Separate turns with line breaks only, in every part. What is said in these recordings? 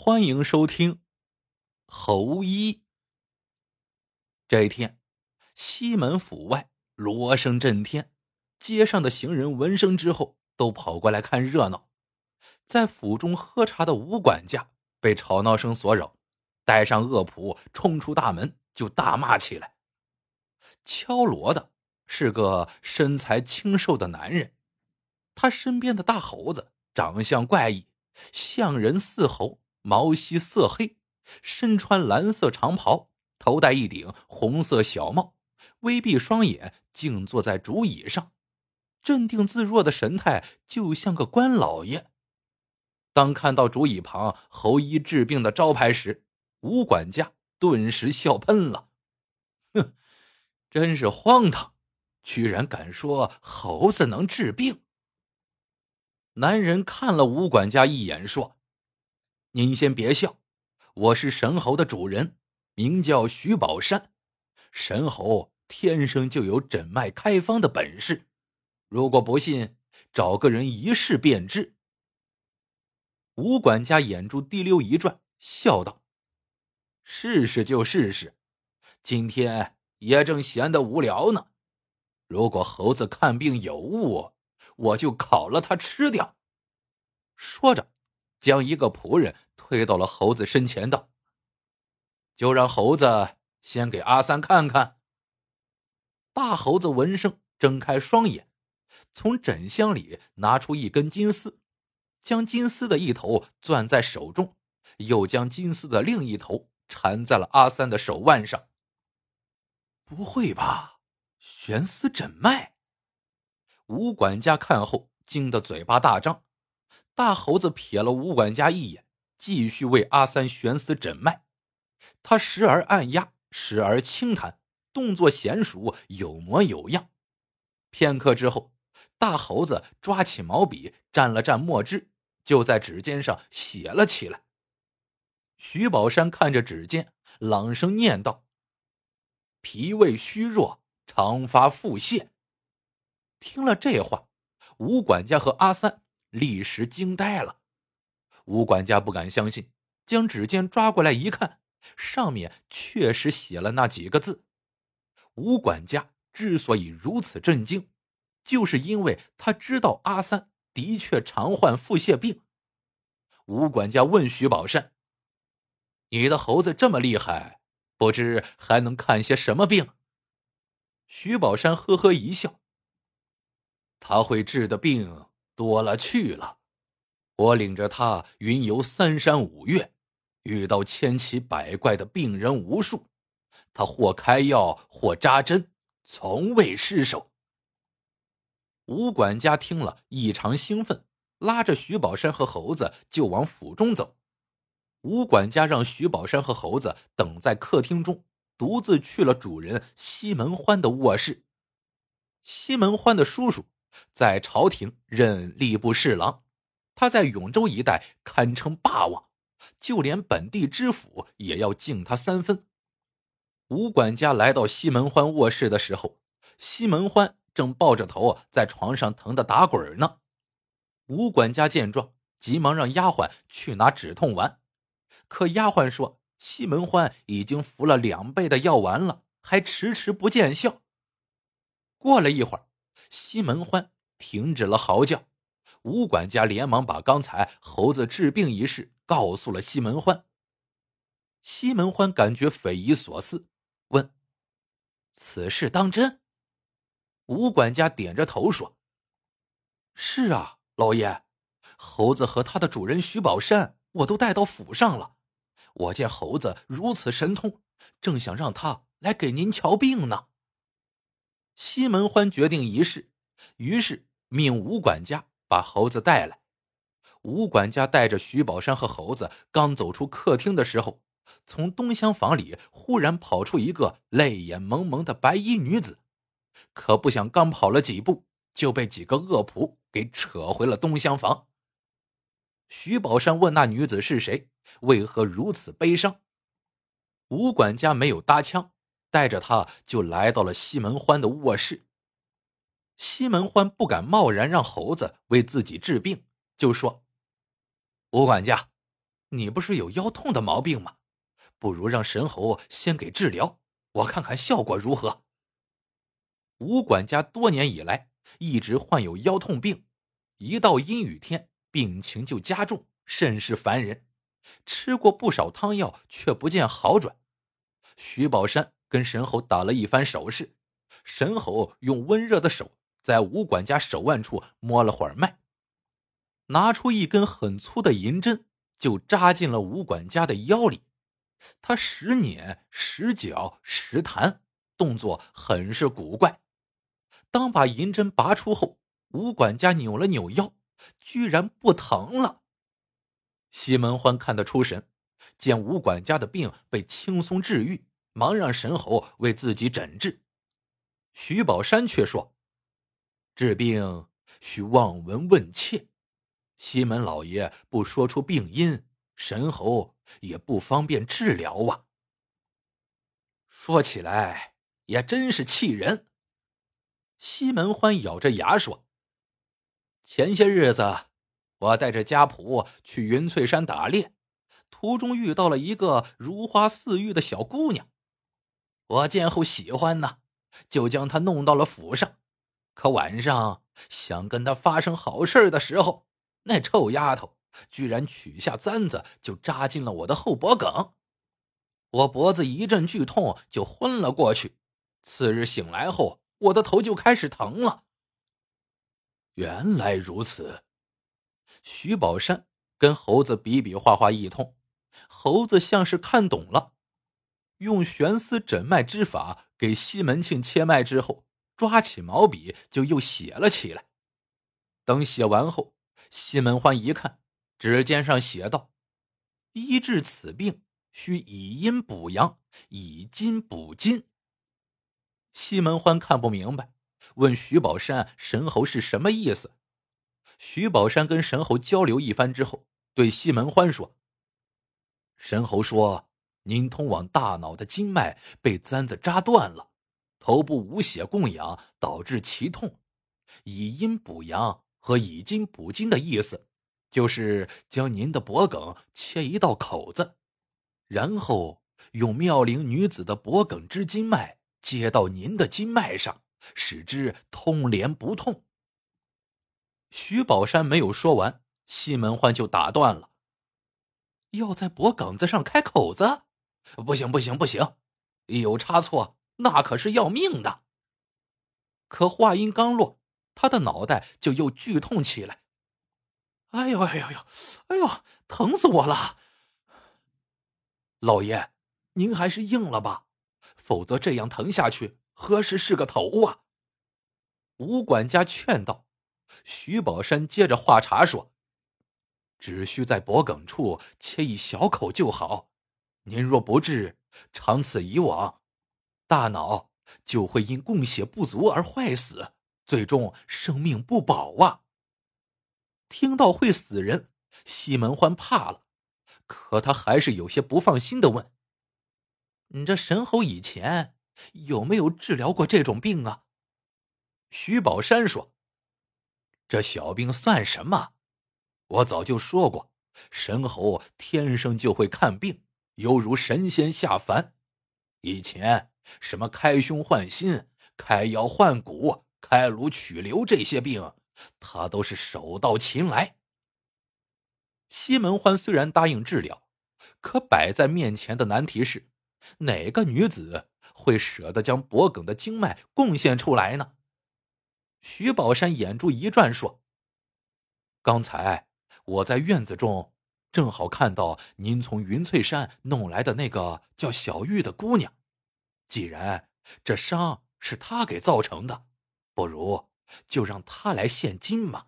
欢迎收听《侯一》。这一天，西门府外锣声震天，街上的行人闻声之后都跑过来看热闹。在府中喝茶的吴管家被吵闹声所扰，带上恶仆冲出大门就大骂起来。敲锣的是个身材清瘦的男人，他身边的大猴子长相怪异，像人似猴。毛稀色黑，身穿蓝色长袍，头戴一顶红色小帽，微闭双眼，静坐在竹椅上，镇定自若的神态，就像个官老爷。当看到竹椅旁“侯医治病”的招牌时，吴管家顿时笑喷了：“哼，真是荒唐，居然敢说猴子能治病！”男人看了吴管家一眼，说。您先别笑，我是神猴的主人，名叫徐宝山。神猴天生就有诊脉开方的本事，如果不信，找个人一试便知。吴管家眼珠滴溜一转，笑道：“试试就试试，今天也正闲得无聊呢。如果猴子看病有误，我就烤了他吃掉。”说着。将一个仆人推到了猴子身前，道：“就让猴子先给阿三看看。”大猴子闻声睁开双眼，从枕箱里拿出一根金丝，将金丝的一头攥在手中，又将金丝的另一头缠在了阿三的手腕上。不会吧？悬丝诊脉？吴管家看后惊得嘴巴大张。大猴子瞥了吴管家一眼，继续为阿三悬丝诊脉。他时而按压，时而轻弹，动作娴熟，有模有样。片刻之后，大猴子抓起毛笔，蘸了蘸墨汁，就在指尖上写了起来。徐宝山看着指尖，朗声念道：“脾胃虚弱，常发腹泻。”听了这话，吴管家和阿三。立时惊呆了，吴管家不敢相信，将指尖抓过来一看，上面确实写了那几个字。吴管家之所以如此震惊，就是因为他知道阿三的确常患腹泻病。吴管家问徐宝山：“你的猴子这么厉害，不知还能看些什么病？”徐宝山呵呵一笑：“他会治的病。”多了去了，我领着他云游三山五岳，遇到千奇百怪的病人无数，他或开药或扎针，从未失手。吴管家听了异常兴奋，拉着徐宝山和猴子就往府中走。吴管家让徐宝山和猴子等在客厅中，独自去了主人西门欢的卧室。西门欢的叔叔。在朝廷任吏部侍郎，他在永州一带堪称霸王，就连本地知府也要敬他三分。吴管家来到西门欢卧室的时候，西门欢正抱着头在床上疼得打滚呢。吴管家见状，急忙让丫鬟去拿止痛丸，可丫鬟说西门欢已经服了两倍的药丸了，还迟迟不见效。过了一会儿。西门欢停止了嚎叫，吴管家连忙把刚才猴子治病一事告诉了西门欢。西门欢感觉匪夷所思，问：“此事当真？”吴管家点着头说：“是啊，老爷，猴子和他的主人徐宝山，我都带到府上了。我见猴子如此神通，正想让他来给您瞧病呢。”西门欢决定一试，于是命吴管家把猴子带来。吴管家带着徐宝山和猴子刚走出客厅的时候，从东厢房里忽然跑出一个泪眼蒙蒙的白衣女子，可不想刚跑了几步，就被几个恶仆给扯回了东厢房。徐宝山问那女子是谁，为何如此悲伤？吴管家没有搭腔。带着他就来到了西门欢的卧室。西门欢不敢贸然让猴子为自己治病，就说：“吴管家，你不是有腰痛的毛病吗？不如让神猴先给治疗，我看看效果如何。吴管家多年以来一直患有腰痛病，一到阴雨天病情就加重，甚是烦人。吃过不少汤药，却不见好转。徐宝山跟神猴打了一番手势，神猴用温热的手在吴管家手腕处摸了会儿脉，拿出一根很粗的银针，就扎进了吴管家的腰里。他时捻时绞时弹，动作很是古怪。当把银针拔出后，吴管家扭了扭腰，居然不疼了。西门欢看得出神，见吴管家的病被轻松治愈，忙让神猴为自己诊治。徐宝山却说：“治病需望闻问切，西门老爷不说出病因，神猴也不方便治疗啊。”说起来也真是气人。西门欢咬着牙说：“前些日子。”我带着家仆去云翠山打猎，途中遇到了一个如花似玉的小姑娘。我见后喜欢呢，就将她弄到了府上。可晚上想跟她发生好事的时候，那臭丫头居然取下簪子就扎进了我的后脖梗，我脖子一阵剧痛就昏了过去。次日醒来后，我的头就开始疼了。
原来如此。
徐宝山跟猴子比比划划一通，猴子像是看懂了，用悬丝诊脉之法给西门庆切脉之后，抓起毛笔就又写了起来。等写完后，西门欢一看，指尖上写道：“医治此病，需以阴补阳，以金补金。”西门欢看不明白，问徐宝山：“神猴是什么意思？”徐宝山跟神猴交流一番之后，对西门欢说：“神猴说，您通往大脑的经脉被簪子扎断了，头部无血供养，导致其痛。以阴补阳和以金补金的意思，就是将您的脖梗切一道口子，然后用妙龄女子的脖梗之经脉接到您的经脉上，使之通连不痛。”徐宝山没有说完，西门欢就打断了：“要在脖梗子上开口子？不行，不行，不行！有差错，那可是要命的。”可话音刚落，他的脑袋就又剧痛起来。“哎呦，哎呦呦，哎呦，疼死我了！”老爷，您还是应了吧，否则这样疼下去，何时是个头啊？”吴管家劝道。徐宝山接着话茬说：“只需在脖梗处切一小口就好。您若不治，长此以往，大脑就会因供血不足而坏死，最终生命不保啊！”听到会死人，西门欢怕了，可他还是有些不放心的问：“你这神猴以前有没有治疗过这种病啊？”徐宝山说。这小病算什么？我早就说过，神猴天生就会看病，犹如神仙下凡。以前什么开胸换心、开腰换骨、开颅取瘤这些病，他都是手到擒来。西门欢虽然答应治疗，可摆在面前的难题是，哪个女子会舍得将脖梗的经脉贡献出来呢？徐宝山眼珠一转，说：“刚才我在院子中，正好看到您从云翠山弄来的那个叫小玉的姑娘。既然这伤是她给造成的，不如就让她来献金嘛。”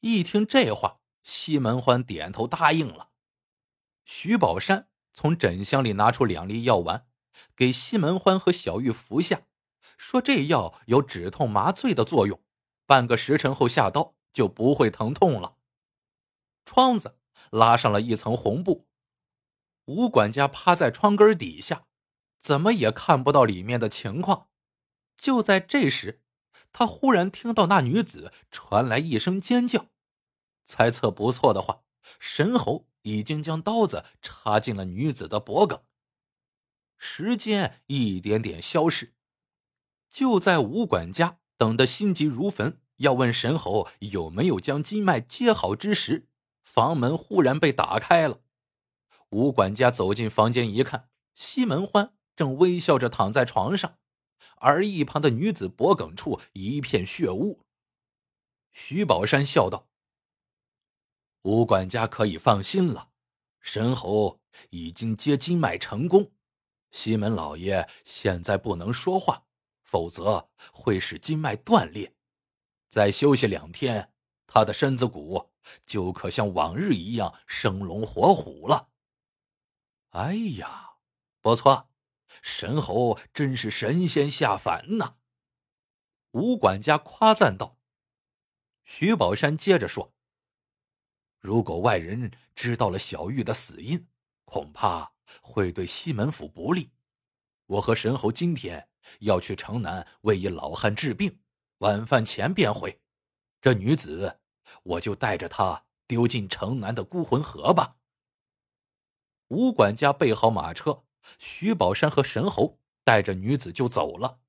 一听这话，西门欢点头答应了。徐宝山从枕箱里拿出两粒药丸，给西门欢和小玉服下。说这药有止痛麻醉的作用，半个时辰后下刀就不会疼痛了。窗子拉上了一层红布，吴管家趴在窗根底下，怎么也看不到里面的情况。就在这时，他忽然听到那女子传来一声尖叫。猜测不错的话，神猴已经将刀子插进了女子的脖颈。时间一点点消逝，就在吴管家等得心急如焚，要问神猴有没有将经脉接好之时，房门忽然被打开了。吴管家走进房间一看，西门欢正微笑着躺在床上，而一旁的女子脖颈处一片血污。徐宝山笑道：“吴管家可以放心了，神侯已经接经脉成功。”西门老爷现在不能说话，否则会使经脉断裂。再休息两天，他的身子骨就可像往日一样生龙活虎了。哎呀，不错，神猴真是神仙下凡呐！吴管家夸赞道。徐宝山接着说：“如果外人知道了小玉的死因，恐怕……”会对西门府不利。我和神猴今天要去城南为一老汉治病，晚饭前便回。这女子，我就带着她丢进城南的孤魂河吧。吴管家备好马车，徐宝山和神侯带着女子就走了。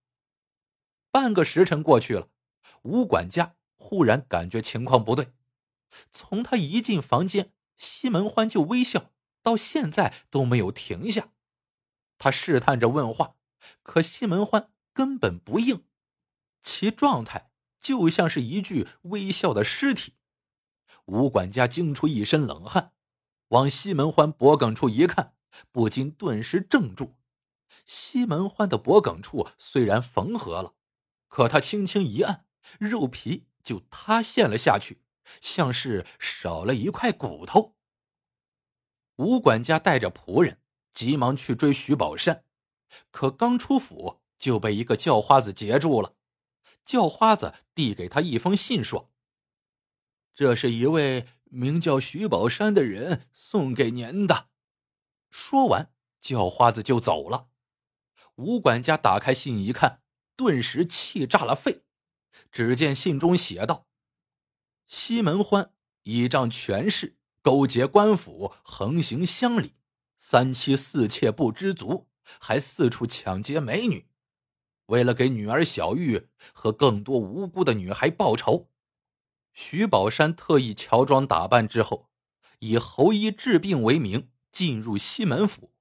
半个时辰过去了，吴管家忽然感觉情况不对，从他一进房间，西门欢就微笑。到现在都没有停下，他试探着问话，可西门欢根本不应，其状态就像是一具微笑的尸体。吴管家惊出一身冷汗，往西门欢脖颈处一看，不禁顿时怔住。西门欢的脖颈处虽然缝合了，可他轻轻一按，肉皮就塌陷了下去，像是少了一块骨头。吴管家带着仆人急忙去追徐宝善，可刚出府就被一个叫花子截住了。叫花子递给他一封信，说：“这是一位名叫徐宝山的人送给您的。”说完，叫花子就走了。吴管家打开信一看，顿时气炸了肺。只见信中写道：“西门欢倚仗权势。”勾结官府，横行乡里，三妻四妾不知足，还四处抢劫美女。为了给女儿小玉和更多无辜的女孩报仇，徐宝山特意乔装打扮之后，以侯医治病为名进入西门府，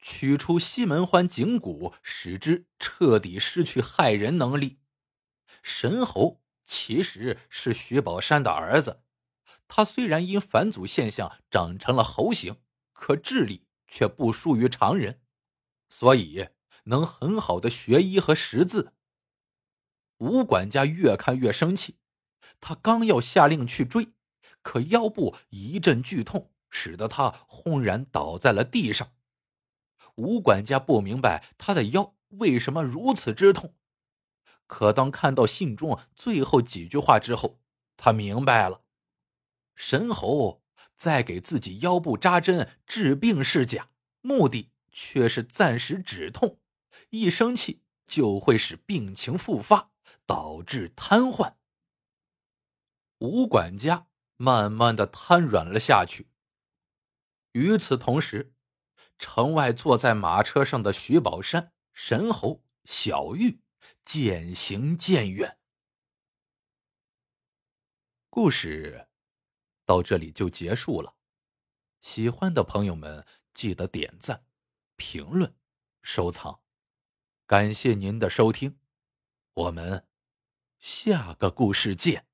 取出西门欢颈骨，使之彻底失去害人能力。神侯其实是徐宝山的儿子。他虽然因返祖现象长成了猴形，可智力却不输于常人，所以能很好的学医和识字。吴管家越看越生气，他刚要下令去追，可腰部一阵剧痛，使得他轰然倒在了地上。吴管家不明白他的腰为什么如此之痛，可当看到信中最后几句话之后，他明白了。神猴在给自己腰部扎针治病是假，目的却是暂时止痛，一生气就会使病情复发，导致瘫痪。吴管家慢慢的瘫软了下去。与此同时，城外坐在马车上的徐宝山、神侯、小玉渐行渐远。故事。到这里就结束了，喜欢的朋友们记得点赞、评论、收藏，感谢您的收听，我们下个故事见。